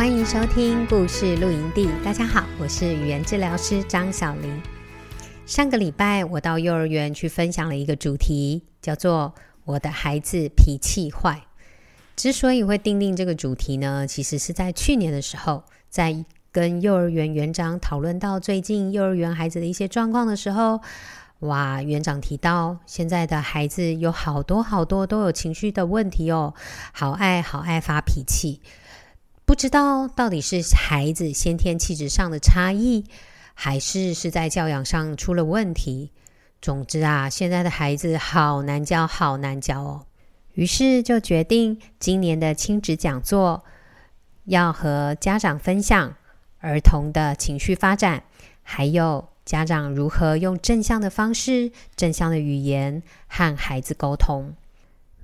欢迎收听故事露营地。大家好，我是语言治疗师张小玲。上个礼拜我到幼儿园去分享了一个主题，叫做“我的孩子脾气坏”。之所以会定定这个主题呢，其实是在去年的时候，在跟幼儿园园长讨论到最近幼儿园孩子的一些状况的时候，哇，园长提到现在的孩子有好多好多都有情绪的问题哦，好爱好爱发脾气。不知道到底是孩子先天气质上的差异，还是是在教养上出了问题。总之啊，现在的孩子好难教，好难教哦。于是就决定今年的亲子讲座要和家长分享儿童的情绪发展，还有家长如何用正向的方式、正向的语言和孩子沟通。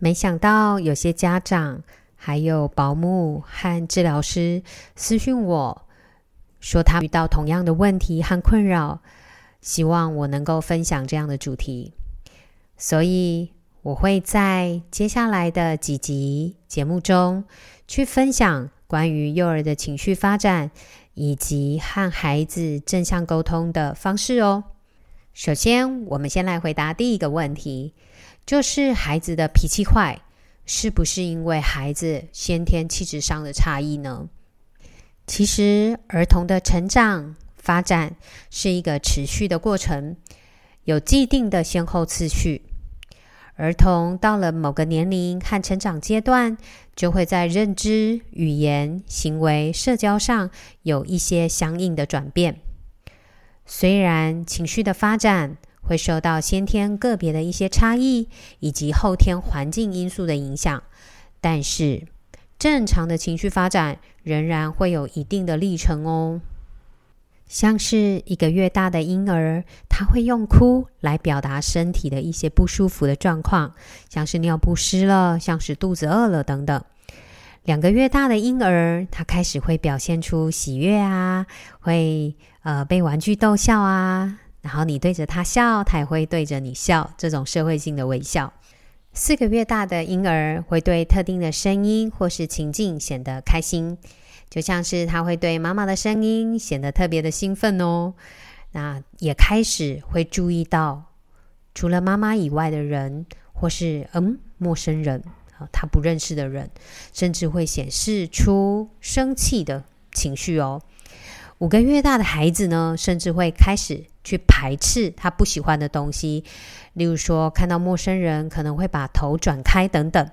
没想到有些家长。还有保姆和治疗师私讯我说，他遇到同样的问题和困扰，希望我能够分享这样的主题。所以我会在接下来的几集节目中去分享关于幼儿的情绪发展以及和孩子正向沟通的方式哦。首先，我们先来回答第一个问题，就是孩子的脾气坏。是不是因为孩子先天气质上的差异呢？其实，儿童的成长发展是一个持续的过程，有既定的先后次序。儿童到了某个年龄和成长阶段，就会在认知、语言、行为、社交上有一些相应的转变。虽然情绪的发展，会受到先天个别的一些差异，以及后天环境因素的影响，但是正常的情绪发展仍然会有一定的历程哦。像是一个月大的婴儿，他会用哭来表达身体的一些不舒服的状况，像是尿布湿了，像是肚子饿了等等。两个月大的婴儿，他开始会表现出喜悦啊，会呃被玩具逗笑啊。然后你对着他笑，他也会对着你笑，这种社会性的微笑。四个月大的婴儿会对特定的声音或是情境显得开心，就像是他会对妈妈的声音显得特别的兴奋哦。那也开始会注意到除了妈妈以外的人，或是嗯陌生人啊，他不认识的人，甚至会显示出生气的情绪哦。五个月大的孩子呢，甚至会开始。去排斥他不喜欢的东西，例如说看到陌生人可能会把头转开等等。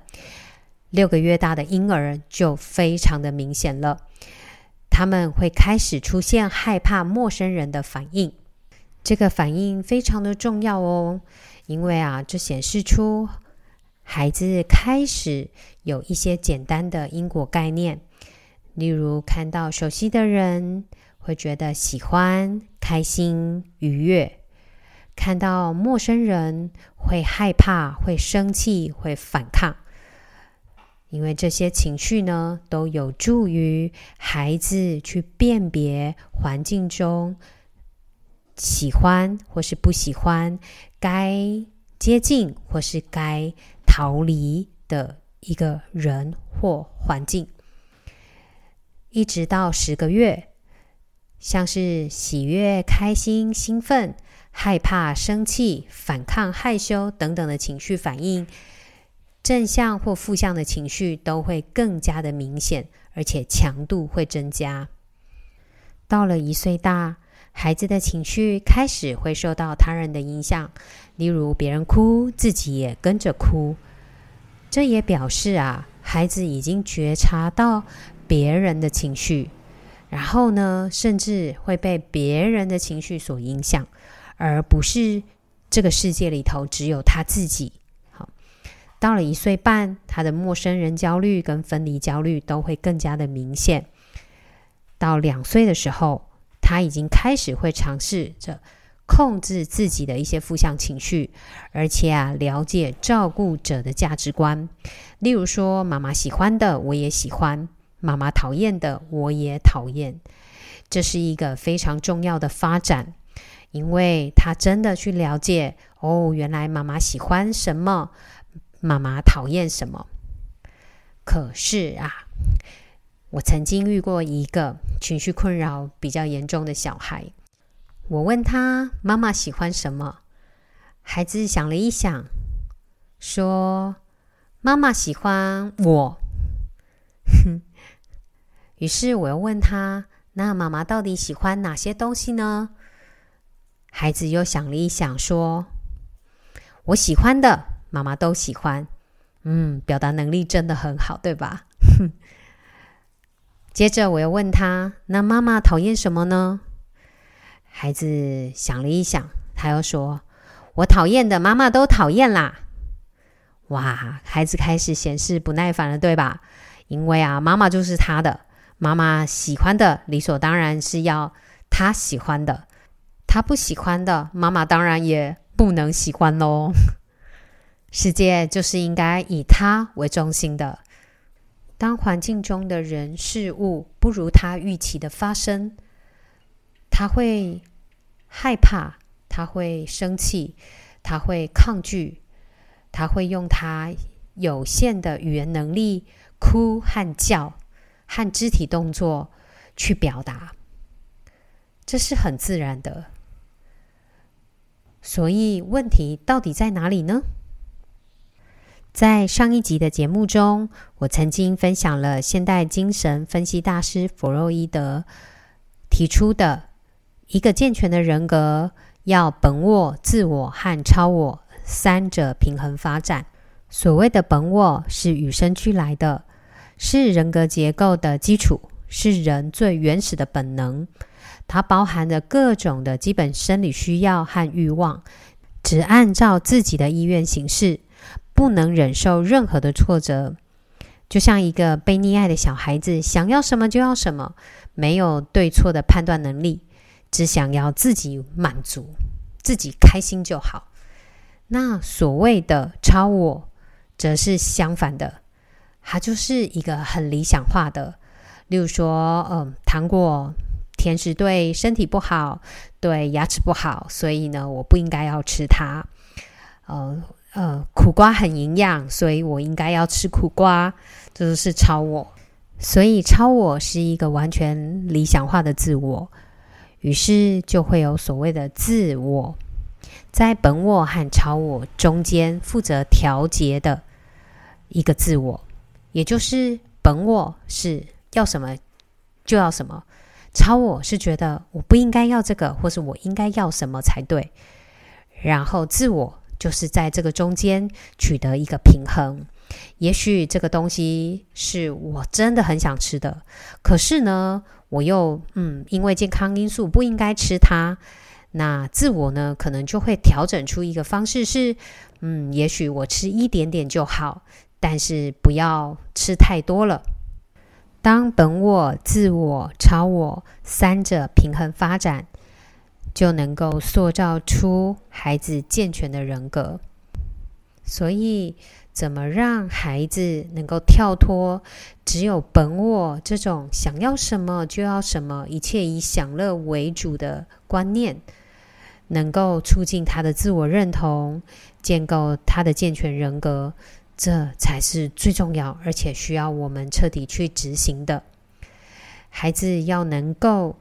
六个月大的婴儿就非常的明显了，他们会开始出现害怕陌生人的反应。这个反应非常的重要哦，因为啊，这显示出孩子开始有一些简单的因果概念，例如看到熟悉的人。会觉得喜欢、开心、愉悦；看到陌生人会害怕、会生气、会反抗。因为这些情绪呢，都有助于孩子去辨别环境中喜欢或是不喜欢、该接近或是该逃离的一个人或环境，一直到十个月。像是喜悦、开心、兴奋、害怕、生气、反抗、害羞等等的情绪反应，正向或负向的情绪都会更加的明显，而且强度会增加。到了一岁大，孩子的情绪开始会受到他人的影响，例如别人哭，自己也跟着哭。这也表示啊，孩子已经觉察到别人的情绪。然后呢，甚至会被别人的情绪所影响，而不是这个世界里头只有他自己。好，到了一岁半，他的陌生人焦虑跟分离焦虑都会更加的明显。到两岁的时候，他已经开始会尝试着控制自己的一些负向情绪，而且啊，了解照顾者的价值观。例如说，妈妈喜欢的我也喜欢，妈妈讨厌的我也讨厌。这是一个非常重要的发展，因为他真的去了解哦，原来妈妈喜欢什么，妈妈讨厌什么。可是啊，我曾经遇过一个情绪困扰比较严重的小孩，我问他妈妈喜欢什么，孩子想了一想，说妈妈喜欢我。于是我又问他。那妈妈到底喜欢哪些东西呢？孩子又想了一想，说：“我喜欢的，妈妈都喜欢。”嗯，表达能力真的很好，对吧？接着我又问他：“那妈妈讨厌什么呢？”孩子想了一想，他又说：“我讨厌的，妈妈都讨厌啦。”哇，孩子开始显示不耐烦了，对吧？因为啊，妈妈就是他的。妈妈喜欢的，理所当然是要他喜欢的；他不喜欢的，妈妈当然也不能喜欢喽。世界就是应该以他为中心的。当环境中的人事物不如他预期的发生，他会害怕，他会生气，他会抗拒，他会用他有限的语言能力哭和叫。和肢体动作去表达，这是很自然的。所以问题到底在哪里呢？在上一集的节目中，我曾经分享了现代精神分析大师弗洛伊德提出的一个健全的人格要本我、自我和超我三者平衡发展。所谓的本我是与生俱来的。是人格结构的基础，是人最原始的本能。它包含着各种的基本生理需要和欲望，只按照自己的意愿行事，不能忍受任何的挫折。就像一个被溺爱的小孩子，想要什么就要什么，没有对错的判断能力，只想要自己满足，自己开心就好。那所谓的超我，则是相反的。它就是一个很理想化的，例如说，嗯，糖果、甜食对身体不好，对牙齿不好，所以呢，我不应该要吃它。呃呃，苦瓜很营养，所以我应该要吃苦瓜，这就是超我。所以，超我是一个完全理想化的自我，于是就会有所谓的自我，在本我和超我中间负责调节的一个自我。也就是本我是要什么就要什么，超我是觉得我不应该要这个，或是我应该要什么才对。然后自我就是在这个中间取得一个平衡。也许这个东西是我真的很想吃的，可是呢，我又嗯，因为健康因素不应该吃它。那自我呢，可能就会调整出一个方式是，嗯，也许我吃一点点就好。但是不要吃太多了。当本我、自我、超我三者平衡发展，就能够塑造出孩子健全的人格。所以，怎么让孩子能够跳脱只有本我这种想要什么就要什么、一切以享乐为主的观念，能够促进他的自我认同，建构他的健全人格？这才是最重要，而且需要我们彻底去执行的。孩子要能够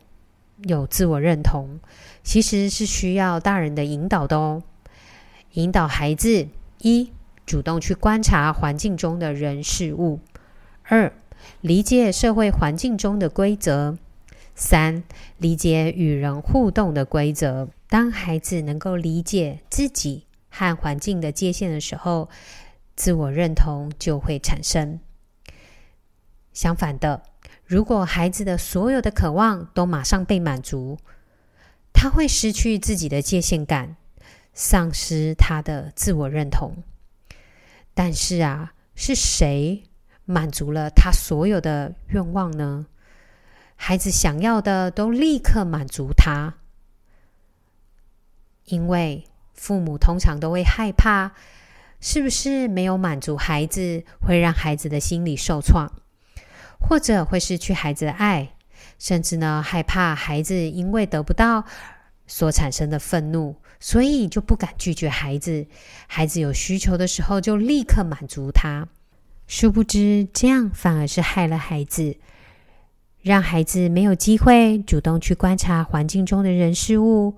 有自我认同，其实是需要大人的引导的哦。引导孩子：一、主动去观察环境中的人事物；二、理解社会环境中的规则；三、理解与人互动的规则。当孩子能够理解自己和环境的界限的时候，自我认同就会产生。相反的，如果孩子的所有的渴望都马上被满足，他会失去自己的界限感，丧失他的自我认同。但是啊，是谁满足了他所有的愿望呢？孩子想要的都立刻满足他，因为父母通常都会害怕，是不是没有满足孩子，会让孩子的心理受创，或者会失去孩子的爱，甚至呢，害怕孩子因为得不到所产生的愤怒，所以就不敢拒绝孩子。孩子有需求的时候，就立刻满足他。殊不知，这样反而是害了孩子，让孩子没有机会主动去观察环境中的人事物，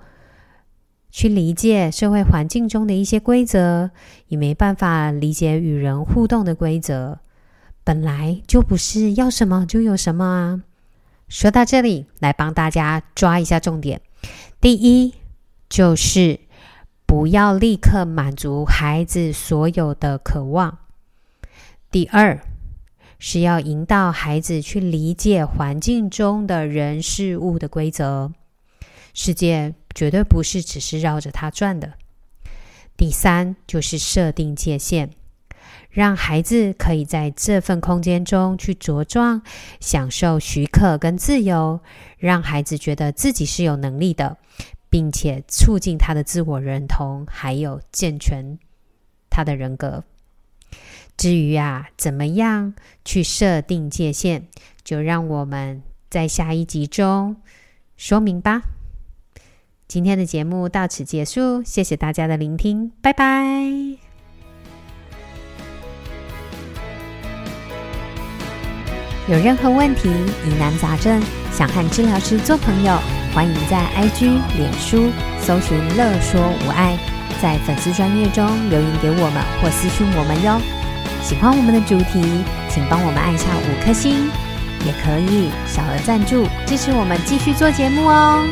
去理解社会环境中的一些规则，也没办法理解与人互动的规则。本来就不是要什么就有什么啊！说到这里，来帮大家抓一下重点。第一，就是不要立刻满足孩子所有的渴望。第二，是要引导孩子去理解环境中的人事物的规则，世界绝对不是只是绕着他转的。第三，就是设定界限，让孩子可以在这份空间中去茁壮，享受许可跟自由，让孩子觉得自己是有能力的，并且促进他的自我认同，还有健全他的人格。至于啊，怎么样去设定界限，就让我们在下一集中说明吧。今天的节目到此结束，谢谢大家的聆听，拜拜。有任何问题、疑难杂症，想和治疗师做朋友，欢迎在 IG、脸书搜寻“乐说无碍”，在粉丝专页中留言给我们或私讯我们哟。喜欢我们的主题，请帮我们按下五颗星，也可以小额赞助支持我们继续做节目哦。